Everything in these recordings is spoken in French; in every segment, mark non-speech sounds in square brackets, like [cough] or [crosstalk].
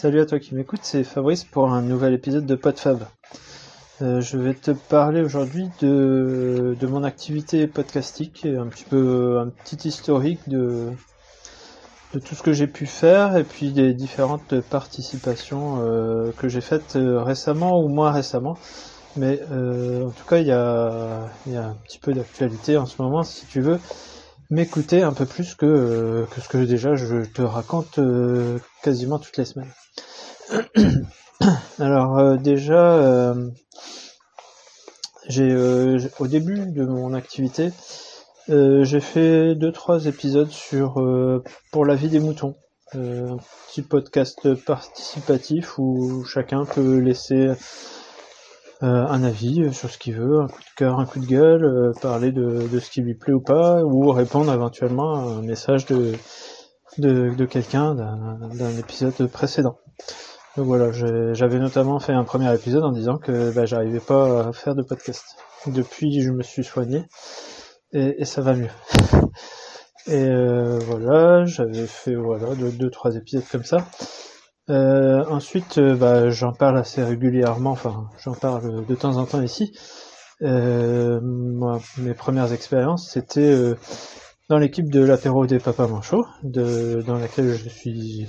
Salut à toi qui m'écoute, c'est Fabrice pour un nouvel épisode de PodFab. Euh, je vais te parler aujourd'hui de, de mon activité podcastique et un petit peu un petit historique de, de tout ce que j'ai pu faire et puis des différentes participations euh, que j'ai faites euh, récemment ou moins récemment. Mais en tout cas, il y a, il y a un petit peu d'actualité en ce moment si tu veux m'écouter un peu plus que, euh, que ce que déjà je te raconte euh, quasiment toutes les semaines. [coughs] Alors euh, déjà, j'ai au début de mon activité, j'ai fait deux trois épisodes sur pour la vie des moutons, un petit podcast participatif où chacun peut laisser un avis sur ce qu'il veut, un coup de cœur, un coup de gueule, euh, parler de, de ce qui lui plaît ou pas, ou répondre éventuellement à un message de, de, de quelqu'un d'un épisode précédent. Donc voilà, j'avais notamment fait un premier épisode en disant que bah, j'arrivais pas à faire de podcast. Depuis, je me suis soigné et, et ça va mieux. [laughs] Et euh, voilà, j'avais fait voilà deux, deux trois épisodes comme ça. Euh, ensuite, euh, bah, j'en parle assez régulièrement, enfin j'en parle de temps en temps ici. Euh, moi, mes premières expériences, c'était euh, dans l'équipe de l'apéro des papas manchots, de, dans laquelle je suis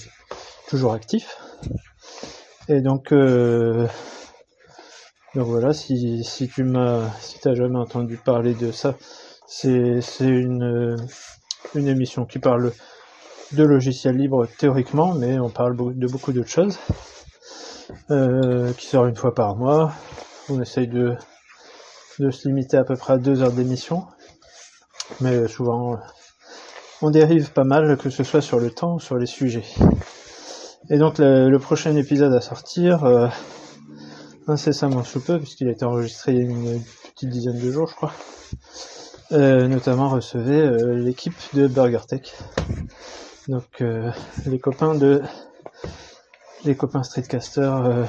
toujours actif. Et donc, euh, donc voilà, si, si tu m'as, si t'as jamais entendu parler de ça, c'est une une émission qui parle de logiciels libres théoriquement, mais on parle de beaucoup d'autres choses, euh, qui sort une fois par mois. On essaye de, de se limiter à peu près à deux heures d'émission, mais souvent on dérive pas mal, que ce soit sur le temps ou sur les sujets. Et donc le, le prochain épisode à sortir, euh, incessamment sous peu, puisqu'il a été enregistré il y a une petite dizaine de jours, je crois, euh, notamment recevait euh, l'équipe de BurgerTech. Donc euh, les copains de les copains streetcasters euh,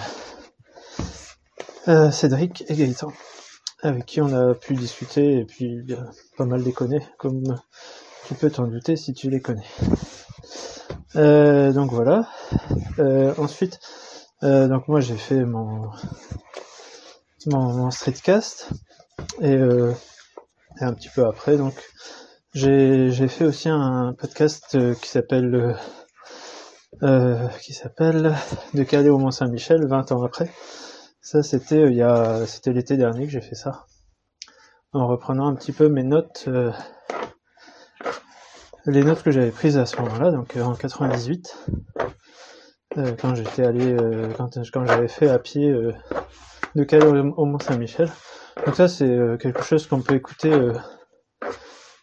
euh, Cédric et Gaëtan, avec qui on a pu discuter et puis euh, pas mal déconner, comme tu peux t'en douter si tu les connais. Euh, donc voilà. Euh, ensuite, donc moi j'ai fait mon mon, streetcast et, et un petit peu après donc j'ai fait aussi un podcast euh, qui s'appelle euh, euh, qui s'appelle De Calais au Mont Saint-Michel 20 ans après. Ça c'était euh, il y a c'était l'été dernier que j'ai fait ça. En reprenant un petit peu mes notes euh, les notes que j'avais prises à ce moment-là donc euh, en 98 euh, quand j'étais allé quand quand j'avais fait à pied de Calais au, au Mont Saint-Michel. Donc ça c'est quelque chose qu'on peut écouter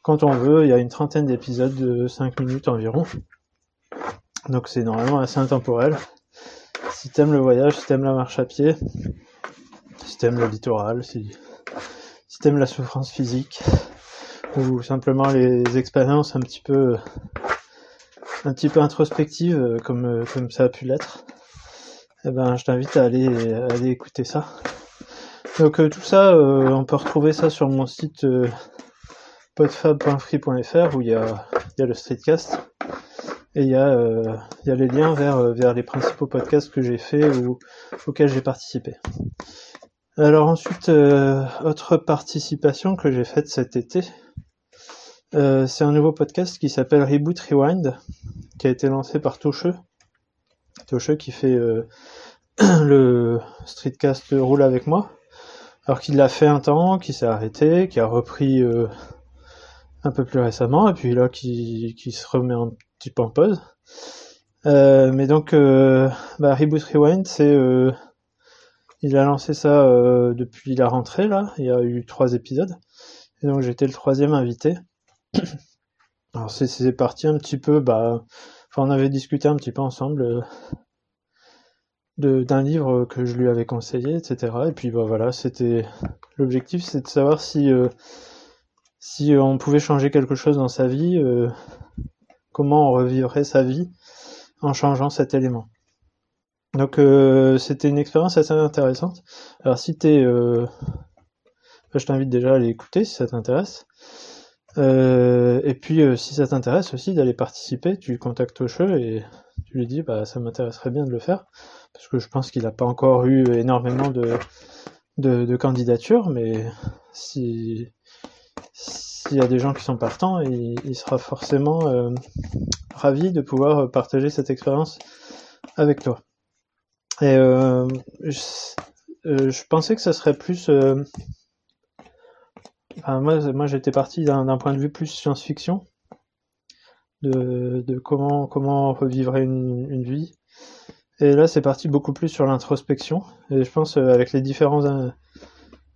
quand on veut, il y a une trentaine d'épisodes de 5 minutes environ. Donc c'est normalement assez intemporel. Si t'aimes le voyage, si t'aimes la marche à pied, si t'aimes le littoral, si, si t'aimes la souffrance physique, ou simplement les expériences un petit peu un petit peu introspectives euh, comme, euh, comme ça a pu l'être, eh ben je t'invite à aller, à écouter ça. Donc euh, tout ça, on peut retrouver ça sur mon site podfab.free.fr où il y a, le streetcast et il y a, euh, les liens vers, euh, vers les principaux podcasts que j'ai fait ou auxquels j'ai participé. Alors ensuite, euh, autre participation que j'ai faite cet été, c'est un nouveau podcast qui s'appelle Reboot Rewind, qui a été lancé par Tocheux. Tocheux qui fait [clears throat] le streetcast Roule avec moi. Alors qu'il l'a fait un temps, qui s'est arrêté, qui a repris un peu plus récemment, et puis là qui, qui se remet un petit peu en pause. Euh, mais donc, euh, bah, Reboot Rewind, c'est, euh, il a lancé ça euh, depuis la rentrée là. Il y a eu trois épisodes, et donc j'étais le troisième invité. [coughs] Alors c'est, parti un petit peu, bah, on avait discuté un petit peu ensemble euh, d'un livre que je lui avais conseillé, etc. Et puis bah voilà, c'était l'objectif, c'est de savoir si euh, si on pouvait changer quelque chose dans sa vie, euh, comment on revivrait sa vie en changeant cet élément? Donc euh, c'était une expérience assez intéressante. Alors si t'es, euh, je t'invite déjà à aller écouter si ça t'intéresse. Euh, et puis euh, si ça t'intéresse aussi d'aller participer, tu contactes Osheux et tu lui dis bah ça m'intéresserait bien de le faire parce que je pense qu'il n'a pas encore eu énormément de, de, candidatures, mais si s'il y a des gens qui sont partants, il, sera forcément euh, ravi de pouvoir partager cette expérience avec toi. Et euh, euh, je, pensais que ça serait plus. moi, j'étais parti d'un point de vue plus science-fiction, de, de, comment comment revivre une, une vie. Et là, c'est parti beaucoup plus sur l'introspection. Et je pense avec les différents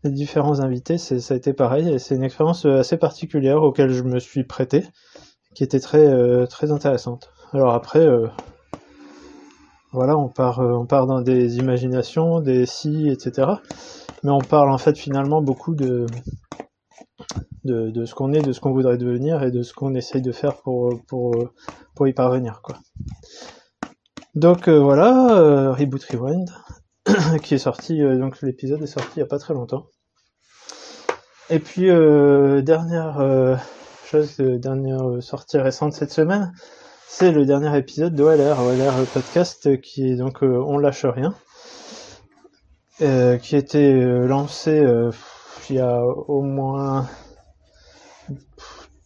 les différents invités, ça a été pareil. C'est une expérience assez particulière auquel je me suis prêté, qui était très très intéressante. Alors après, voilà, on part, euh, on part dans des imaginations, des si, etc. Mais on parle en fait finalement beaucoup de, ce qu'on est, de ce qu'on voudrait devenir et de ce qu'on essaye de faire pour, pour, y parvenir. Quoi. Donc euh, voilà, euh, Reboot Rewind, [coughs] qui est sorti, donc l'épisode est sorti il n'y a pas très longtemps. Et puis, dernière chose, dernière sortie récente cette semaine, c'est le dernier épisode de OLR, OLR podcast qui est donc euh, On lâche rien, euh, qui euh, lancé il y a au moins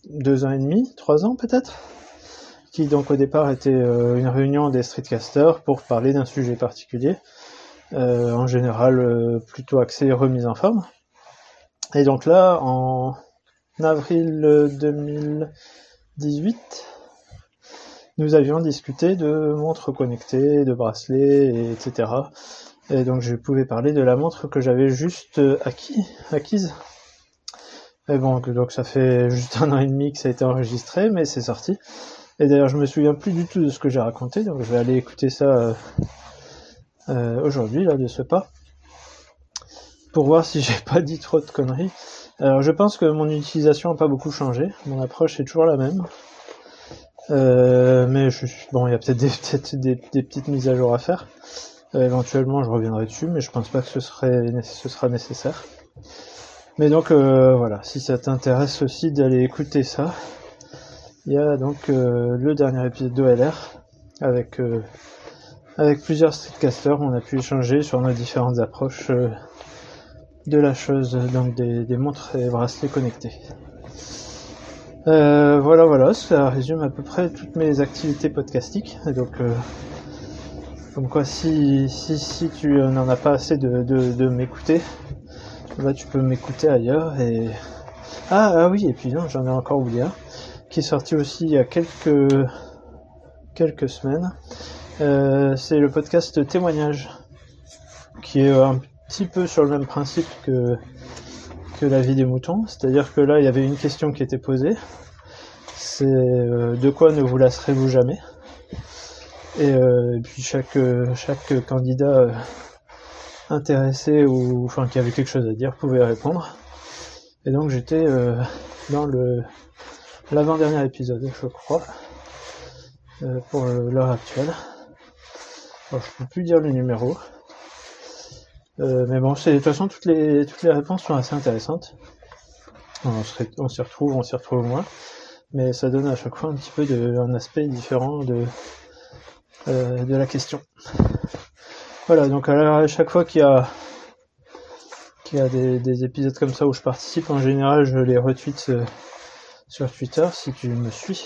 deux ans et demi, trois ans peut-être, qui donc au départ était une réunion des streetcasters pour parler d'un sujet particulier, en général plutôt axé remise en forme. Et donc là, en avril 2018, nous avions discuté de montres connectées, de bracelets, etc. Et donc je pouvais parler de la montre que j'avais juste acquis, acquise. Et bon, donc ça fait juste un an et demi que ça a été enregistré, mais c'est sorti. Et d'ailleurs, je me souviens plus du tout de ce que j'ai raconté, donc je vais aller écouter ça euh, aujourd'hui, là, de ce pas, pour voir si j'ai pas dit trop de conneries. Alors, je pense que mon utilisation n'a pas beaucoup changé. Mon approche est toujours la même. Euh, mais je bon, il y a [laughs] peut-être des, des, petites mises à jour à faire. Euh, éventuellement, je reviendrai dessus, mais je pense pas que ce serait ce sera nécessaire. Mais donc euh, voilà, si ça t'intéresse aussi d'aller écouter ça, il y a donc le dernier épisode d'OLR avec avec plusieurs streetcasters, on a pu échanger sur nos différentes approches de la chose, donc des, des montres et bracelets connectés. Euh, voilà, voilà, ça résume à peu près toutes mes activités podcastiques. donc, euh, comme quoi, si, si, si tu n'en as pas assez de, de, m'écouter, bah, tu peux m'écouter ailleurs. Et ah, ah oui, et puis non, j'en ai encore oublié qui est sorti aussi il y a quelques quelques semaines. Euh, c'est le podcast Témoignage, qui est un peu sur le même principe que que la vie des moutons. C'est-à-dire que là, il y avait une question qui était posée. C'est euh, de quoi ne vous lasserez-vous jamais? Et, euh, puis chaque chaque candidat euh, intéressé ou enfin qui avait quelque chose à dire pouvait répondre. Et donc j'étais dans le l'avant-dernier épisode, je crois, pour l'heure actuelle. Alors, je peux plus dire le numéro. Euh, mais bon, de toute façon toutes les toutes les réponses sont assez intéressantes. On, s'y retrouve, on s'y retrouve moins, mais ça donne à chaque fois un petit peu de un aspect différent de euh, de la question. Voilà, donc à chaque fois qu'il y a qu'il y a des, des, épisodes comme ça où je participe, en général, je les retweet euh, sur Twitter si tu me suis.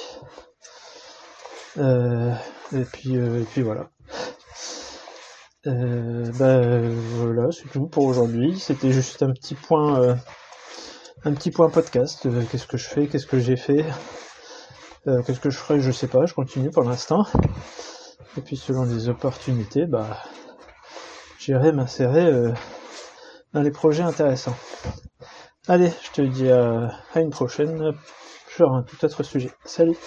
Euh, et puis et puis voilà. Euh, bah, voilà, c'est tout pour aujourd'hui. C'était juste un petit point, euh, un petit point podcast. Euh, qu'est-ce que je fais, qu'est-ce que j'ai fait, euh, qu'est-ce que je ferai, je sais pas. Je continue pour l'instant. Et puis selon les opportunités, bah, j'irai m'insérer dans les projets intéressants. Allez, je te dis à une prochaine sur un tout autre sujet. Salut